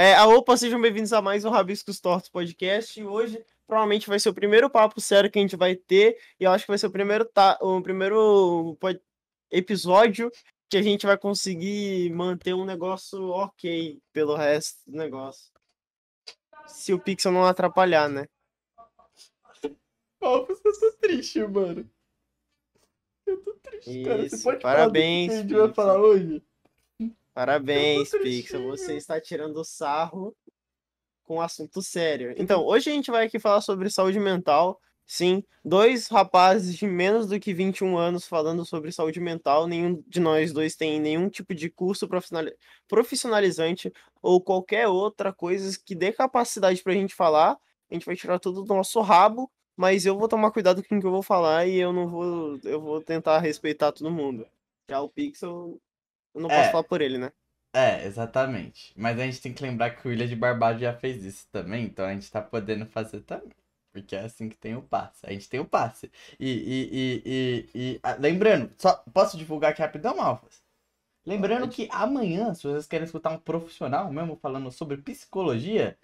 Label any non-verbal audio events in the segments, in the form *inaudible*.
É, a opa, sejam bem-vindos a mais um Rabiscos Tortos Podcast. E hoje provavelmente vai ser o primeiro papo sério que a gente vai ter. E eu acho que vai ser o primeiro, ta... o primeiro episódio que a gente vai conseguir manter um negócio ok pelo resto do negócio. Se o Pixel não atrapalhar, né? Oh, eu tô triste, mano. Eu tô triste, cara. Você Isso, pode parabéns, falar do que a gente vai falar hoje? Parabéns, Pixel. Você está tirando sarro com um assunto sério. Então, hoje a gente vai aqui falar sobre saúde mental. Sim, dois rapazes de menos do que 21 anos falando sobre saúde mental. Nenhum de nós dois tem nenhum tipo de curso profissionali- profissionalizante ou qualquer outra coisa que dê capacidade pra gente falar. A gente vai tirar tudo do nosso rabo, mas eu vou tomar cuidado com o que eu vou falar e eu não vou. Eu vou tentar respeitar todo mundo. Já o Pixel, eu não posso É. falar por ele, né? É, exatamente. Mas a gente tem que lembrar que o Ilha de Barbados já fez isso também, então a gente tá podendo fazer também. Porque é assim que tem o passe. A gente tem o passe. E, e, e, e, e- ah, lembrando, só posso divulgar aqui rapidão, Malfas? Lembrando Pode. que amanhã, se vocês querem escutar um profissional mesmo falando sobre psicologia,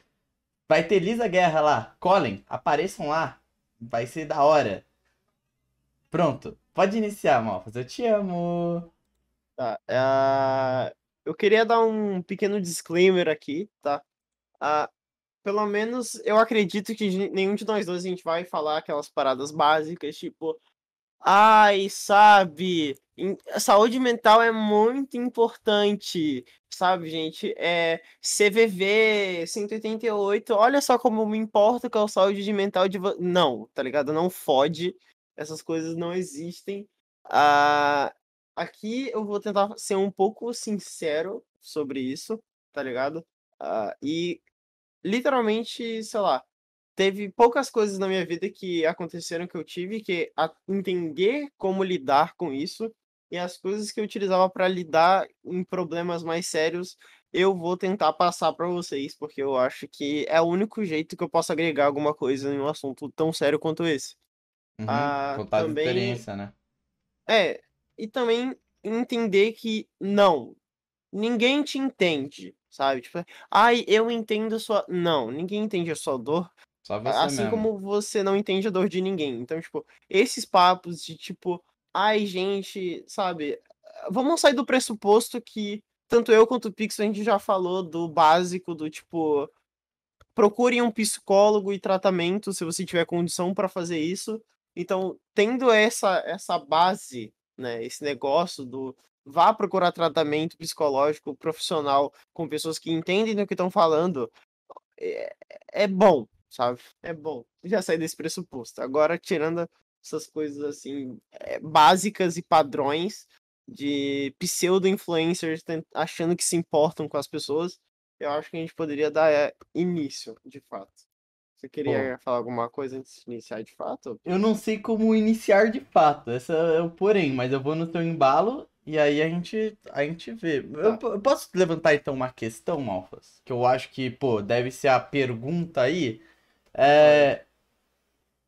vai ter Lisa Guerra lá. Colin, apareçam lá. Vai ser da hora. Pronto. Pode iniciar, Malfas. Eu te amo. Tá. ah, eu queria dar um pequeno disclaimer aqui, tá? Ah, pelo menos eu acredito que nenhum de nós dois a gente vai falar aquelas paradas básicas, tipo, ai, sabe, saúde mental é muito importante, sabe, gente? É CVV 188, olha só como me importa com a saúde mental de. Não, tá ligado? Não fode, essas coisas não existem. Ah, aqui eu vou tentar ser um pouco sincero sobre isso, tá ligado? Ah, e literalmente, sei lá, teve poucas coisas na minha vida que aconteceram que eu tive que entender como lidar com isso e as coisas que eu utilizava para lidar em problemas mais sérios, eu vou tentar passar para vocês, porque eu acho que é o único jeito que eu posso agregar alguma coisa em um assunto tão sério quanto esse. Uhum, Ah, contar também- experiência, né? É, e também entender que não, ninguém te entende, sabe? Tipo, ai, eu entendo sua. Não, ninguém entende a sua dor, assim mesmo. como você não entende a dor de ninguém. Então, tipo, esses papos de tipo, ai, gente, sabe? Vamos sair do pressuposto que tanto eu quanto o Pix a gente já falou do básico, do tipo, procure um psicólogo e tratamento se você tiver condição para fazer isso. Então, tendo essa essa base, né, esse negócio do vá procurar tratamento psicológico profissional com pessoas que entendem do que estão falando, é, é bom, sabe? É bom. Já sair desse pressuposto. Agora, tirando essas coisas assim, é, básicas e padrões de pseudo-influencers achando que se importam com as pessoas, eu acho que a gente poderia dar é, início, de fato. Você queria falar alguma coisa antes de iniciar de fato? Eu não sei como iniciar de fato, essa é o porém, mas eu vou no teu embalo e aí a gente, a gente vê. Eu, Tá. eu posso levantar então uma questão, Malfas? Que eu acho que, pô, deve ser a pergunta aí. É.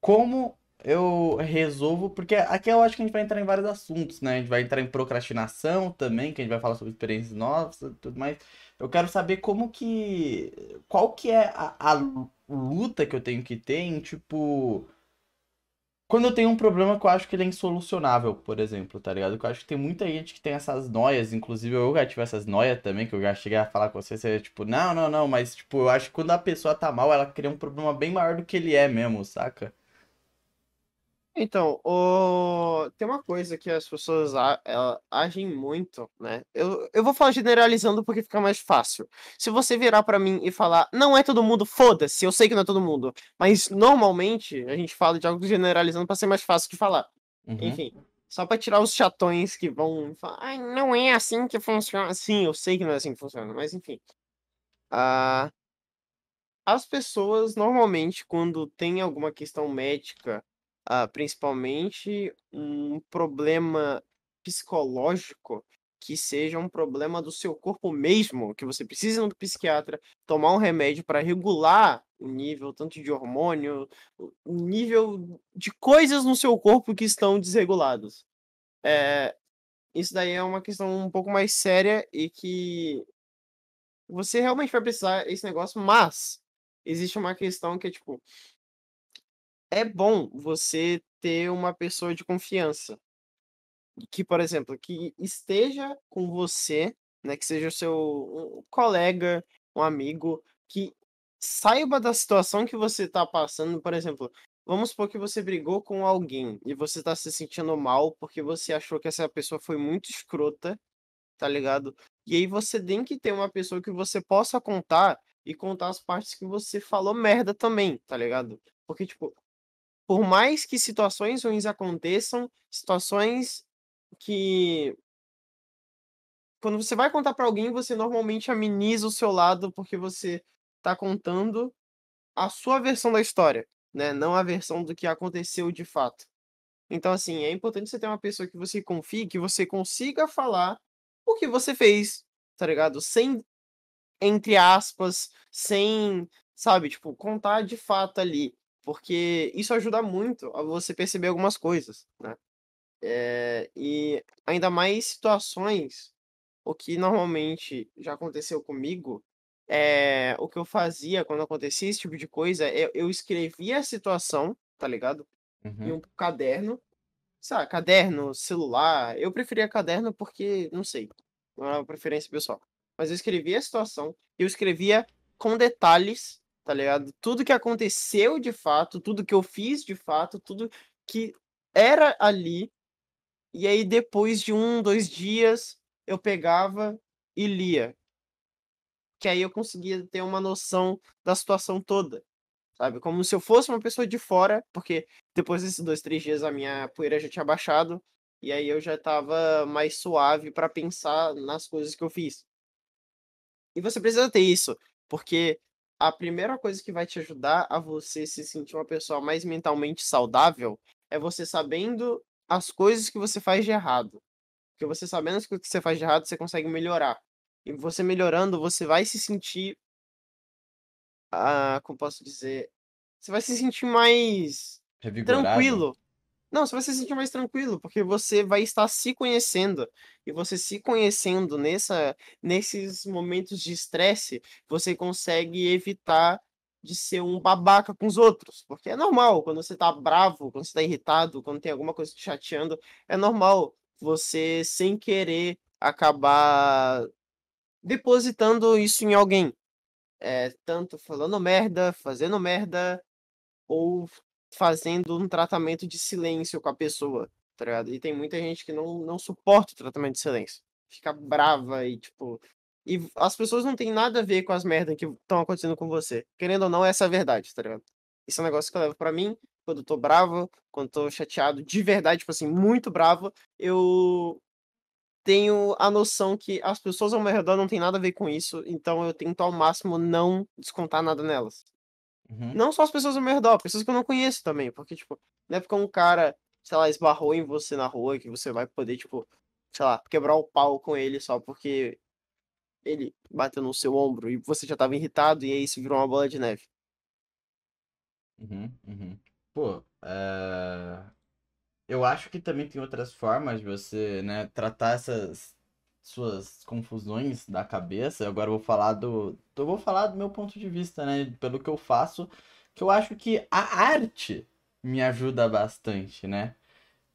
Como eu resolvo. Porque aqui eu acho que a gente vai entrar em vários assuntos, né? A gente vai entrar em procrastinação também, que a gente vai falar sobre experiências novas e tudo mais. Eu quero saber como que. Qual que é a, a luta que eu tenho que ter em, tipo. Quando eu tenho um problema que eu acho que ele é insolucionável, por exemplo, tá ligado? Que eu acho que tem muita gente que tem essas noias, inclusive eu já tive essas noias também, que eu já cheguei a falar com você, você tipo, não, não, não, mas tipo, eu acho que quando a pessoa tá mal, ela cria um problema bem maior do que ele é mesmo, saca? Então, o... tem uma coisa que as pessoas a- agem muito, né? Eu, eu vou falar generalizando porque fica mais fácil. Se você virar pra mim e falar, não é todo mundo, foda-se, eu sei que não é todo mundo. Mas normalmente a gente fala de algo generalizando pra ser mais fácil de falar. Uhum. Enfim, só pra tirar os chatões que vão falar, ai, não é assim que funciona. Sim, eu sei que não é assim que funciona, mas enfim. Ah, as pessoas normalmente, quando tem alguma questão médica, ah, principalmente um problema psicológico, que seja um problema do seu corpo mesmo, que você precisa ir no psiquiatra, tomar um remédio para regular o nível tanto de hormônio, o nível de coisas no seu corpo que estão desregulados. É, isso daí é uma questão um pouco mais séria e que você realmente vai precisar esse negócio, mas existe uma questão que é tipo é bom você ter uma pessoa de confiança. Que, por exemplo, que esteja com você, né, que seja o seu um colega, um amigo, que saiba da situação que você tá passando, por exemplo, vamos supor que você brigou com alguém e você tá se sentindo mal porque você achou que essa pessoa foi muito escrota, tá ligado? E aí você tem que ter uma pessoa que você possa contar e contar as partes que você falou merda também, tá ligado? Porque, tipo, por mais que situações ruins aconteçam, situações que quando você vai contar pra alguém, você normalmente ameniza o seu lado, porque você tá contando a sua versão da história, né, não a versão do que aconteceu de fato. Então, assim, é importante você ter uma pessoa que você confie, que você consiga falar o que você fez, tá ligado? Sem, entre aspas, sem, sabe, tipo, contar de fato ali. Porque isso ajuda muito a você perceber algumas coisas, né? Eh, e ainda mais situações, o que normalmente já aconteceu comigo, eh, o que eu fazia quando acontecia esse tipo de coisa, eu eu escrevia a situação, tá ligado? Em Uhum. um caderno, sabe, caderno, celular, eu preferia caderno porque, não sei, é uma preferência pessoal. Mas eu escrevia a situação, eu escrevia com detalhes, tá ligado? Tudo que aconteceu de fato, tudo que eu fiz de fato, tudo que era ali, e aí depois de 1, 2 dias, eu pegava e lia. Que aí eu conseguia ter uma noção da situação toda, sabe, como se eu fosse uma pessoa de fora, porque depois desses 2, 3 dias a minha poeira já tinha baixado, e aí eu já estava mais suave pra pensar nas coisas que eu fiz. E você precisa ter isso, porque a primeira coisa que vai te ajudar a você se sentir uma pessoa mais mentalmente saudável, é você sabendo as coisas que você faz de errado. Porque você sabendo as coisas que você faz de errado, você consegue melhorar. E você melhorando, você vai se sentir ah, como posso dizer? Você vai se sentir mais Revigorado? tranquilo. Não, você vai se sentir mais tranquilo, porque você vai estar se conhecendo, e você se conhecendo nessa nesses momentos de estresse, você consegue evitar de ser um babaca com os outros, porque é normal, quando você tá bravo, quando você tá irritado, quando tem alguma coisa te chateando, é normal você, sem querer, acabar depositando isso em alguém. Eh, tanto falando merda, fazendo merda, ou fazendo um tratamento de silêncio com a pessoa, tá ligado? E tem muita gente que não não suporta o tratamento de silêncio, fica brava e, tipo e as pessoas não têm nada a ver com as merda que estão acontecendo com você, querendo ou não, essa é a verdade, tá ligado? Isso é um negócio que eu levo pra mim, quando eu tô bravo, quando tô chateado de verdade, tipo assim, muito bravo, eu tenho a noção que as pessoas ao meu redor não têm nada a ver com isso, então eu tento ao máximo não descontar nada nelas. Uhum. Não só as pessoas ao meu redor, pessoas que eu não conheço também, porque, tipo, não é porque um cara, sei lá, esbarrou em você na rua que você vai poder, tipo, sei lá, quebrar o pau com ele só porque ele bateu no seu ombro e você já estava irritado, e aí isso virou uma bola de neve. Uhum, uhum. Pô, eh, eu acho que também tem outras formas de você, né, tratar essas suas confusões da cabeça. Agora eu vou falar do, eu vou falar do meu ponto de vista, né, pelo que eu faço, que eu acho que a arte me ajuda bastante, né?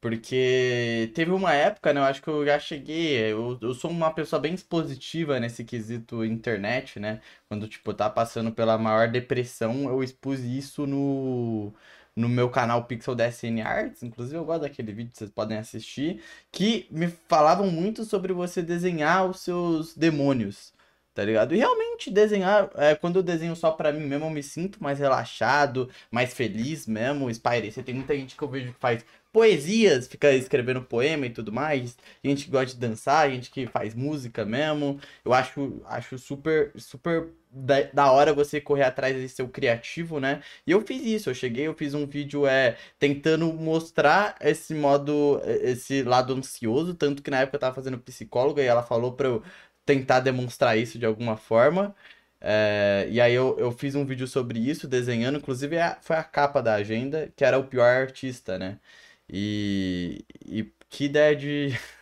Porque teve uma época, né, eu acho que eu já cheguei, eu, eu sou uma pessoa bem expositiva nesse quesito internet, né? Quando, tipo, tá passando pela maior depressão, eu expus isso no, no meu canal Pixel DSN Arts, inclusive eu gosto daquele vídeo, vocês podem assistir, que me falavam muito sobre você desenhar os seus demônios, tá ligado? E realmente desenhar, é, quando eu desenho só pra mim mesmo, eu me sinto mais relaxado, mais feliz mesmo, espairecer. Tem muita gente que eu vejo que faz poesias, fica escrevendo poema e tudo mais, gente que gosta de dançar, gente que faz música mesmo. Eu acho, acho super, super da, da hora você correr atrás de ser criativo, né? E eu fiz isso, eu cheguei, eu fiz um vídeo é, tentando mostrar esse modo, esse lado ansioso, tanto que na época eu tava fazendo psicóloga e ela falou pra eu tentar demonstrar isso de alguma forma. É, e aí eu, eu fiz um vídeo sobre isso, desenhando, inclusive a, foi a capa da agenda, que era o pior artista, né? E, e que ideia de, *laughs*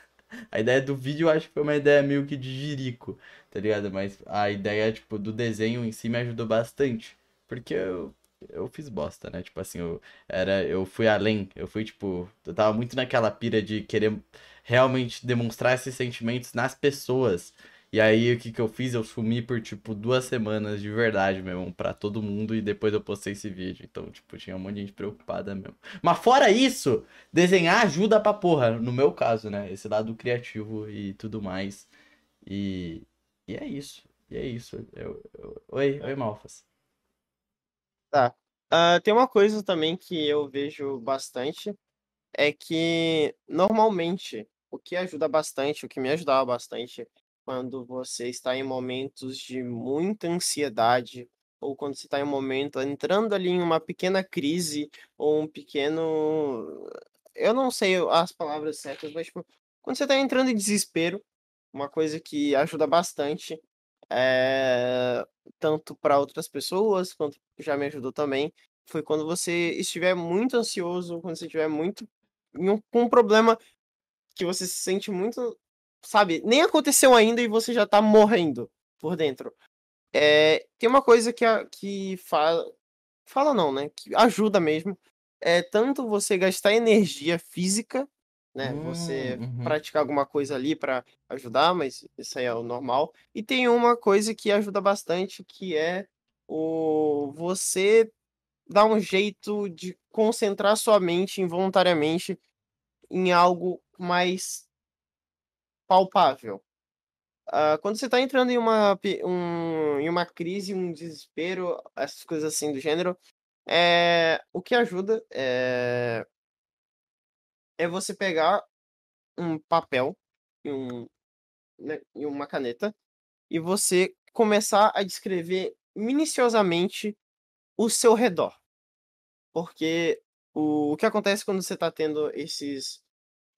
A ideia do vídeo eu acho que foi uma ideia meio que de jirico, tá ligado? Mas a ideia, tipo, do desenho em si me ajudou bastante. Porque eu, eu fiz bosta, né? Tipo assim, eu, era, eu fui além. Eu fui, tipo, eu tava muito naquela pira de querer realmente demonstrar esses sentimentos nas pessoas. E aí, o que que eu fiz? Eu sumi por, tipo, duas semanas de verdade mesmo, pra todo mundo, e depois eu postei esse vídeo. Então, tipo, tinha um monte de gente preocupada mesmo. Mas fora isso, desenhar ajuda pra porra, no meu caso, né? Esse lado criativo e tudo mais. E, e é isso. E é isso. Eu, eu... Oi, oi, Malfas. Tá. Ah, tem uma coisa também que eu vejo bastante, é que normalmente o que ajuda bastante, o que me ajudava bastante quando você está em momentos de muita ansiedade, ou quando você está em um momento entrando ali em uma pequena crise, ou um pequeno. Eu não sei as palavras certas, mas tipo, quando você está entrando em desespero, uma coisa que ajuda bastante, é... tanto para outras pessoas, quanto já me ajudou também, foi quando você estiver muito ansioso, quando você estiver muito com um problema que você se sente muito sabe, nem aconteceu ainda e você já tá morrendo por dentro. É, tem uma coisa que, a, que fala. Fala não, né? Que ajuda mesmo. É tanto você gastar energia física, né? Hum, você uhum. praticar alguma coisa ali para ajudar, mas isso aí é o normal. E tem uma coisa que ajuda bastante, que é o você dar um jeito de concentrar sua mente involuntariamente em algo mais palpável. Uh, quando você está entrando em uma, um, em uma crise, um desespero, essas coisas assim do gênero, é, o que ajuda é, é você pegar um papel e, um, né, e uma caneta e você começar a descrever minuciosamente o seu redor. Porque o, o que acontece quando você está tendo esses,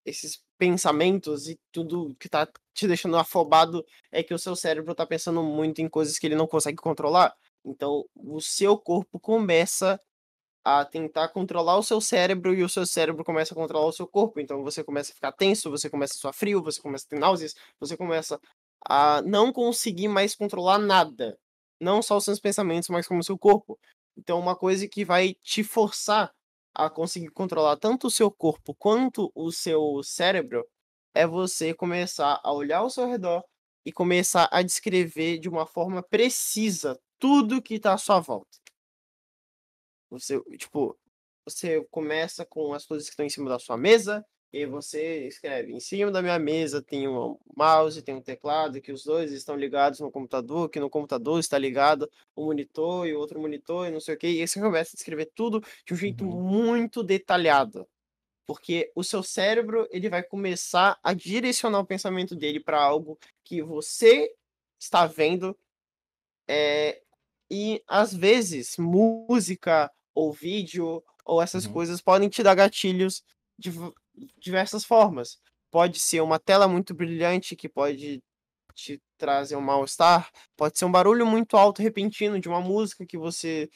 esses pensamentos e tudo que tá te deixando afobado é que o seu cérebro tá pensando muito em coisas que ele não consegue controlar. Então, o seu corpo começa a tentar controlar o seu cérebro e o seu cérebro começa a controlar o seu corpo. Então, você começa a ficar tenso, você começa a suar frio, você começa a ter náuseas, você começa a não conseguir mais controlar nada. Não só os seus pensamentos, mas como o seu corpo. Então, uma coisa que vai te forçar a conseguir controlar tanto o seu corpo quanto o seu cérebro é você começar a olhar ao seu redor e começar a descrever de uma forma precisa tudo que está à sua volta. Você, tipo, você começa com as coisas que estão em cima da sua mesa, e você escreve, em cima da minha mesa tem um mouse, tem um teclado, que os dois estão ligados no computador, que no computador está ligado o monitor e o outro monitor e não sei o que, e aí você começa a escrever tudo de um jeito Uhum. muito detalhado. Porque o seu cérebro, ele vai começar a direcionar o pensamento dele para algo que você está vendo, é, e às vezes música ou vídeo ou essas Uhum. coisas podem te dar gatilhos de diversas formas. Pode ser uma tela muito brilhante que pode te trazer um mal-estar, pode ser um barulho muito alto repentino de uma música que você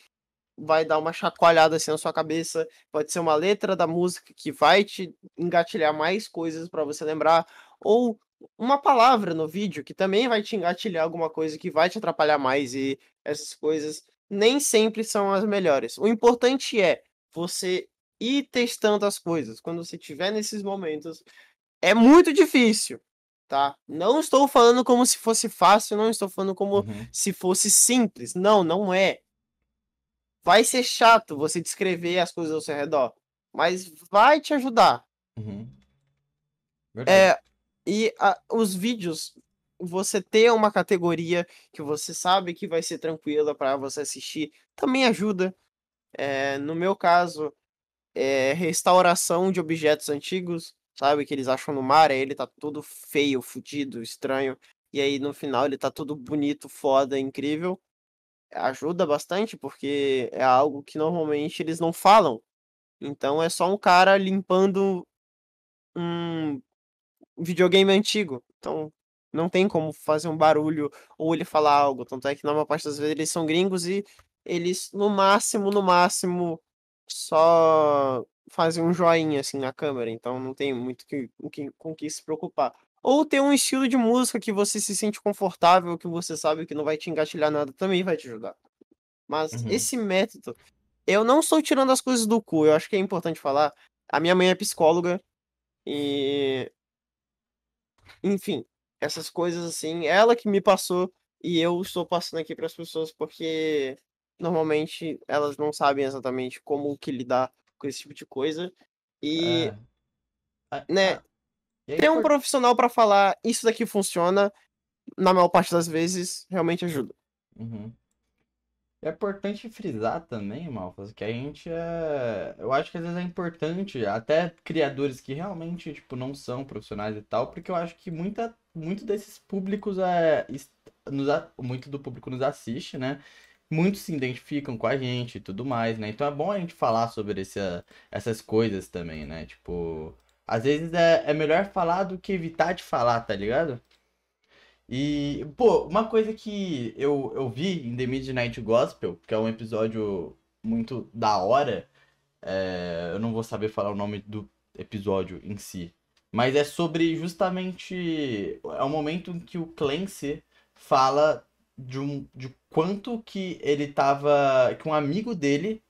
vai dar uma chacoalhada assim na sua cabeça, pode ser uma letra da música que vai te engatilhar mais coisas para você lembrar, ou uma palavra no vídeo que também vai te engatilhar alguma coisa que vai te atrapalhar mais e essas coisas nem sempre são as melhores. O importante é você ir testando as coisas. Quando você tiver nesses momentos, é muito difícil, tá? Não estou falando como se fosse fácil, não estou falando como Uhum. se fosse simples. Não, não é. Vai ser chato você descrever as coisas ao seu redor, mas vai te ajudar. Uhum. É, e a, os vídeos, você ter uma categoria que você sabe que vai ser tranquila para você assistir, também ajuda. É, no meu caso, é restauração de objetos antigos, sabe? Que eles acham no mar, aí ele tá todo feio, fudido, estranho. E aí no final ele tá todo bonito, foda, incrível. Ajuda bastante, porque é algo que normalmente eles não falam. Então é só um cara limpando um videogame antigo. Então não tem como fazer um barulho ou ele falar algo. Tanto é que na maior parte das vezes eles são gringos e eles, no máximo, no máximo, só fazem um joinha assim na câmera. Então não tem muito que, com que, com que se preocupar. Ou ter um estilo de música que você se sente confortável, que você sabe que não vai te engatilhar nada, também vai te ajudar. Mas Uhum. esse método, eu não estou tirando as coisas do cu, eu acho que é importante falar. A minha mãe é psicóloga e. Enfim, essas coisas assim, ela que me passou e eu estou passando aqui para as pessoas porque normalmente elas não sabem exatamente como que lidar com esse tipo de coisa. E, É. Né, é ter um profissional para falar isso daqui funciona, na maior parte das vezes, realmente ajuda. Uhum. É importante frisar também, Malfas, que a gente é. Eu acho que às vezes é importante, até criadores que realmente, tipo, não são profissionais e tal, porque eu acho que muita, muito desses públicos é. Nos, muito do público nos assiste, né? Muitos se identificam com a gente e tudo mais, né? Então é bom a gente falar sobre esse, essas coisas também, né? Tipo, às vezes é, é melhor falar do que evitar de falar, tá ligado? E, pô, uma coisa que eu, eu vi em The Midnight Gospel, que é um episódio muito da hora, é, eu não vou saber falar o nome do episódio em si, mas é sobre justamente. É o momento em que o Clancy fala de, um, de quanto que ele tava. que um amigo dele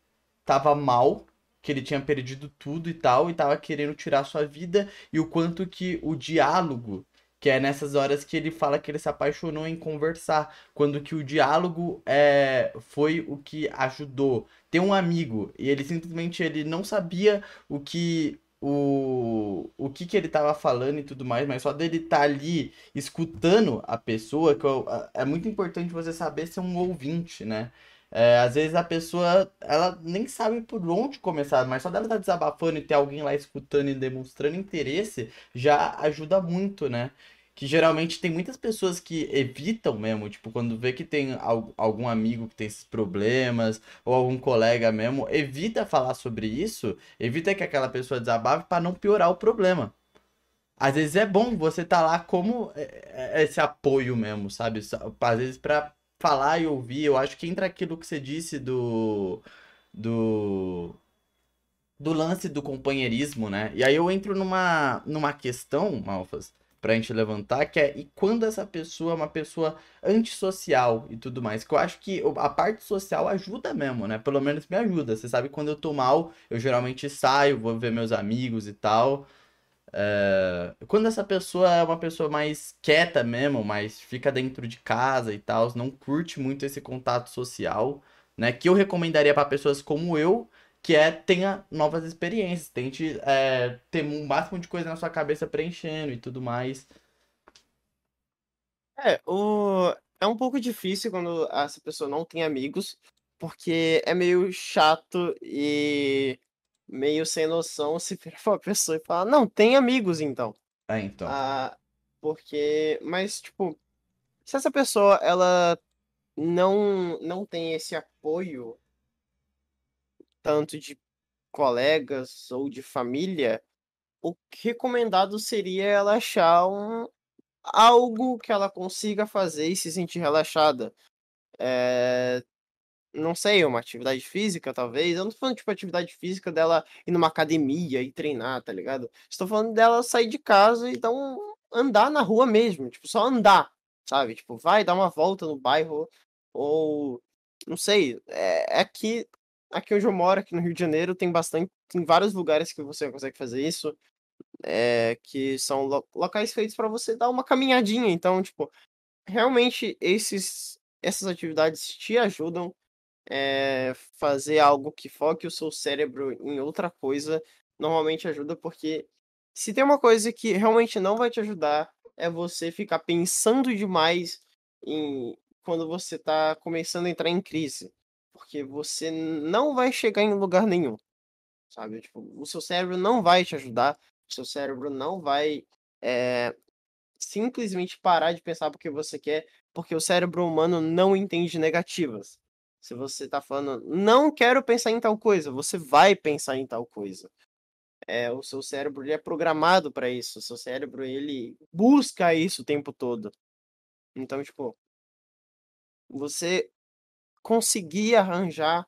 tava mal, que ele tinha perdido tudo e tal, e tava querendo tirar sua vida, e o quanto que o diálogo que é nessas horas que ele fala que ele se apaixonou em conversar. Quando que o diálogo é, foi o que ajudou. Ter um amigo e ele simplesmente ele não sabia o que o, o que que ele tava falando e tudo mais, mas só dele estar ali escutando a pessoa, que eu- é muito importante você saber ser um ouvinte, né? É, às vezes a pessoa, ela nem sabe por onde começar, mas só dela estar desabafando e ter alguém lá escutando e demonstrando interesse, já ajuda muito, né? Que geralmente tem muitas pessoas que evitam mesmo, tipo, quando vê que tem al- algum amigo que tem esses problemas, ou algum colega mesmo, evita falar sobre isso, evita que aquela pessoa desabafe para não piorar o problema. Às vezes é bom você estar lá como é, é, esse apoio mesmo, sabe? Às vezes pra falar e ouvir, eu acho que entra aquilo que você disse do do do lance do companheirismo, né? E aí eu entro numa, numa questão, Malfas, pra gente levantar, que é e quando essa pessoa é uma pessoa antissocial e tudo mais, que eu acho que a parte social ajuda mesmo, né? Pelo menos me ajuda. Você sabe quando eu tô mal, eu geralmente saio, vou ver meus amigos e tal. É, Quando essa pessoa é uma pessoa mais quieta mesmo, mais fica dentro de casa e tal, não curte muito esse contato social, né? Que eu recomendaria para pessoas como eu, que é tenha novas experiências, tente é, ter um máximo de coisa na sua cabeça preenchendo e tudo mais. É, o... é um pouco difícil quando essa pessoa não tem amigos, porque é meio chato e meio sem noção se *laughs* virar pra uma pessoa e falar, não, tem amigos então. É, então. Ah, porque, mas tipo, se essa pessoa ela não não tem esse apoio tanto de colegas ou de família, o recomendado seria ela achar um algo que ela consiga fazer e se sentir relaxada. Eh, não sei, uma atividade física, talvez. Eu não tô falando, tipo, atividade física dela ir numa academia e treinar, tá ligado? Estou falando dela sair de casa e dar um andar na rua mesmo, tipo, só andar, sabe? Tipo, vai dar uma volta no bairro ou não sei, é, é aqui aqui onde eu moro, aqui no Rio de Janeiro, tem bastante, tem vários lugares que você consegue fazer isso, é, que são lo- locais feitos para você dar uma caminhadinha. Então, tipo, realmente esses essas atividades te ajudam é, fazer algo que foque o seu cérebro em outra coisa, normalmente ajuda porque se tem uma coisa que realmente não vai te ajudar, é você ficar pensando demais em quando você tá começando a entrar em crise, porque você não vai chegar em lugar nenhum, sabe? Tipo, o seu cérebro não vai te ajudar, o seu cérebro não vai eh, simplesmente parar de pensar porque você quer, porque o cérebro humano não entende negativas. Se você tá falando, não quero pensar em tal coisa, você vai pensar em tal coisa. É, o seu cérebro ele é programado para isso. O seu cérebro ele busca isso o tempo todo. Então, tipo, você conseguir arranjar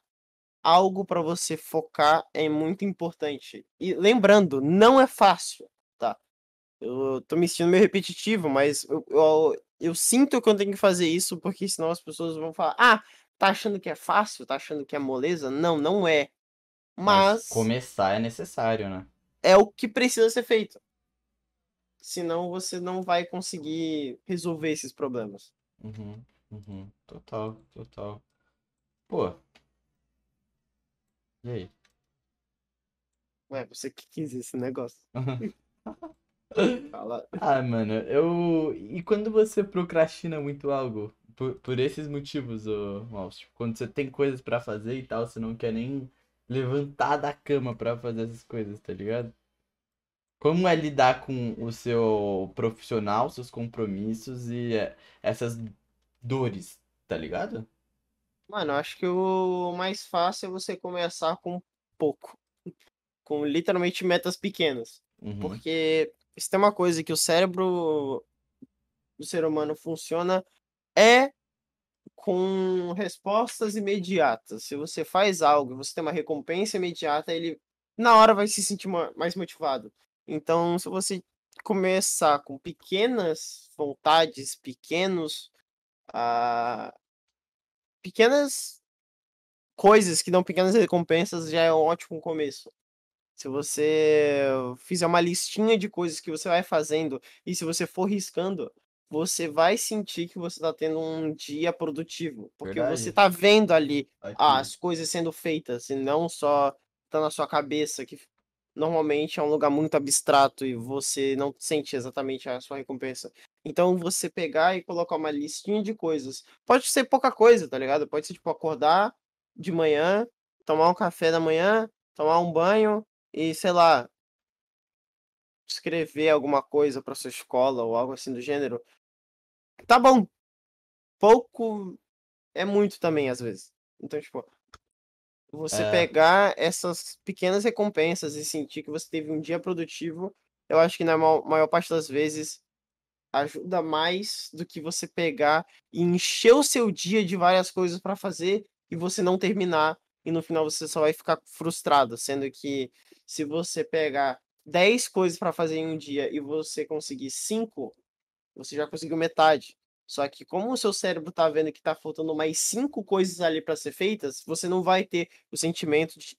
algo para você focar é muito importante. E lembrando, não é fácil, tá? Eu tô me sentindo meio repetitivo, mas eu, eu, eu sinto que eu tenho que fazer isso, porque senão as pessoas vão falar: ah, tá achando que é fácil? Tá achando que é moleza? Não, não é. Mas Mas começar é necessário, né? é o que precisa ser feito. Senão você não vai conseguir resolver esses problemas. Uhum, uhum. Total, total. Pô. E aí? Ué, você que quis esse negócio. *laughs* Fala. Ah, mano, eu. E quando você procrastina muito algo? Por, por esses motivos, ô Maus, tipo, quando você tem coisas pra fazer e tal, você não quer nem levantar da cama pra fazer essas coisas, tá ligado? Como é lidar com o seu profissional, seus compromissos e é, essas dores, tá ligado? Mano, acho que o mais fácil é você começar com pouco. Com literalmente metas pequenas. Uhum, Porque se tem uma coisa que o cérebro do ser humano funciona é com respostas imediatas. Se você faz algo e você tem uma recompensa imediata, ele na hora vai se sentir ma- mais motivado. Então, se você começar com pequenas vontades, pequenos, ah, pequenas coisas que dão pequenas recompensas, já é um ótimo começo. Se você fizer uma listinha de coisas que você vai fazendo e se você for riscando, você vai sentir que você está tendo um dia produtivo, porque você verdade. está vendo ali Aqui. as coisas sendo feitas e não só tá na sua cabeça, que normalmente é um lugar muito abstrato e você não sente exatamente a sua recompensa. Então você pegar e colocar uma listinha de coisas. Pode ser pouca coisa, tá ligado? Pode ser tipo acordar de manhã, tomar um café da manhã, tomar um banho e, sei lá, escrever alguma coisa para sua escola ou algo assim do gênero. Tá bom. Pouco é muito também às vezes. Então, tipo, você É, pegar essas pequenas recompensas e sentir que você teve um dia produtivo, eu acho que na ma- maior parte das vezes ajuda mais do que você pegar e encher o seu dia de várias coisas para fazer e você não terminar e no final você só vai ficar frustrado, sendo que se você pegar 10 coisas para fazer em um dia e você conseguir 5, você já conseguiu metade. Só que como o seu cérebro tá vendo que tá faltando mais 5 coisas ali para ser feitas, você não vai ter o sentimento de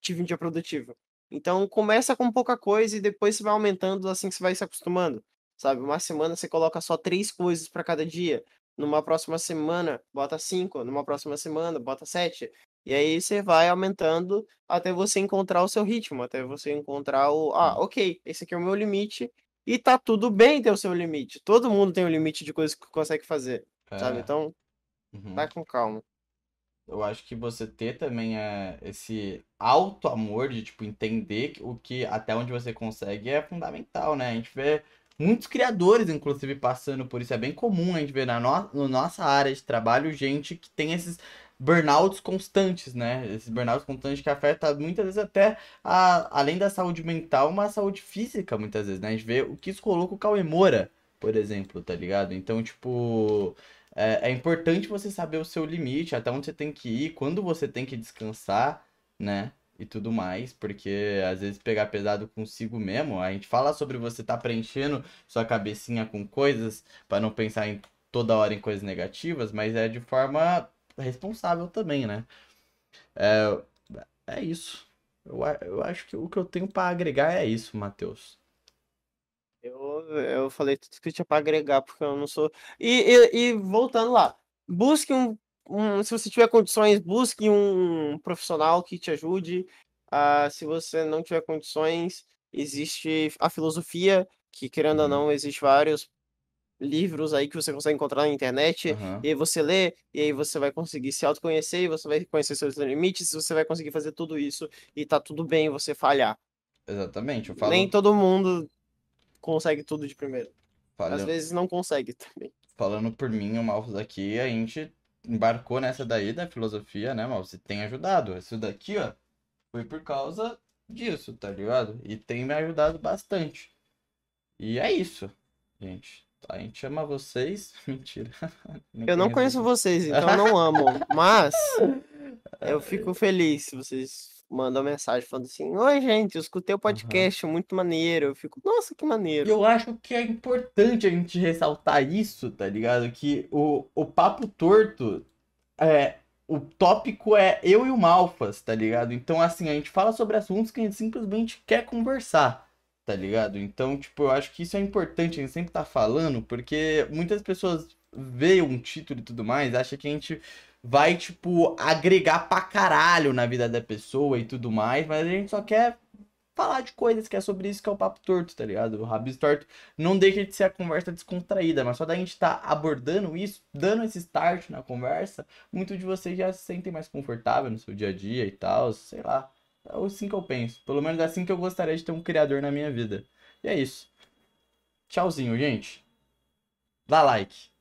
tive um dia produtivo. Então começa com pouca coisa e depois você vai aumentando assim que você vai se acostumando, sabe? Uma semana você coloca só três coisas para cada dia. Numa próxima semana, bota cinco. Numa próxima semana, bota sete. E aí você vai aumentando até você encontrar o seu ritmo, até você encontrar o, ah, ok, esse aqui é o meu limite. E tá tudo bem ter o seu limite. Todo mundo tem um limite de coisas que consegue fazer, sabe? é, Então, uhum. vai com calma. Eu acho que você ter também é, esse alto amor de, tipo, entender o que até onde você consegue é fundamental, né? A gente vê muitos criadores, inclusive, passando por isso. É bem comum a gente ver na no, no nossa área de trabalho gente que tem esses burnouts constantes, né? Esses burnouts constantes que afetam muitas vezes até, a, além da saúde mental, uma saúde física, muitas vezes, né? A gente vê o que isso colocou com o Cauê Moura, por exemplo, tá ligado? Então, tipo. É, é importante você saber o seu limite, até onde você tem que ir, quando você tem que descansar, né? E tudo mais, porque às vezes pegar pesado consigo mesmo, a gente fala sobre você estar preenchendo sua cabecinha com coisas para não pensar em toda hora em coisas negativas, mas é de forma responsável também, né? É, é isso. Eu, eu acho que o que eu tenho para agregar é isso, Matheus. Eu, eu falei tudo que tinha pra agregar, porque eu não sou. E, e, e voltando lá, busque um, um. Se você tiver condições, busque um profissional que te ajude. Ah, se você não tiver condições, existe a filosofia, que querendo ou Uhum. não, existe vários livros aí que você consegue encontrar na internet, Aham. e aí você lê, e aí você vai conseguir se autoconhecer, e você vai conhecer seus limites, você vai conseguir fazer tudo isso, e tá tudo bem você falhar. Exatamente. Eu Nem falo, todo mundo consegue tudo de primeira. Às vezes não consegue também. falando por mim, o Malfos aqui, a gente embarcou nessa daí da filosofia, né, Malfos? E tem ajudado. Isso daqui, ó, foi por causa disso, tá ligado? E tem me ajudado bastante. E é isso, gente. A gente ama vocês. *laughs* Mentira. Nem Eu não conheço vocês, então não amo. *laughs* Mas eu fico feliz se vocês mandam mensagem falando assim: Oi, gente, eu escutei o podcast, muito maneiro. Eu fico, nossa, que maneiro. Eu acho que é importante a gente ressaltar isso, tá ligado? Que o, o papo torto é. O tópico é eu e o Malfas, tá ligado? Então, assim, a gente fala sobre assuntos que a gente simplesmente quer conversar, tá ligado? Então, tipo, eu acho que isso é importante a gente sempre tá falando, porque muitas pessoas veem um título e tudo mais, acham que a gente vai, tipo, agregar pra caralho na vida da pessoa e tudo mais, mas a gente só quer falar de coisas que é sobre isso que é o papo torto, tá ligado? O Rabis Torto não deixa de ser a conversa descontraída, mas só da gente estar tá abordando isso, dando esse start na conversa, muitos de vocês já se sentem mais confortável no seu dia a dia e tal, sei lá. É assim que eu penso. Pelo menos é assim que eu gostaria de ter um criador na minha vida. E é isso. Tchauzinho, gente. Dá like.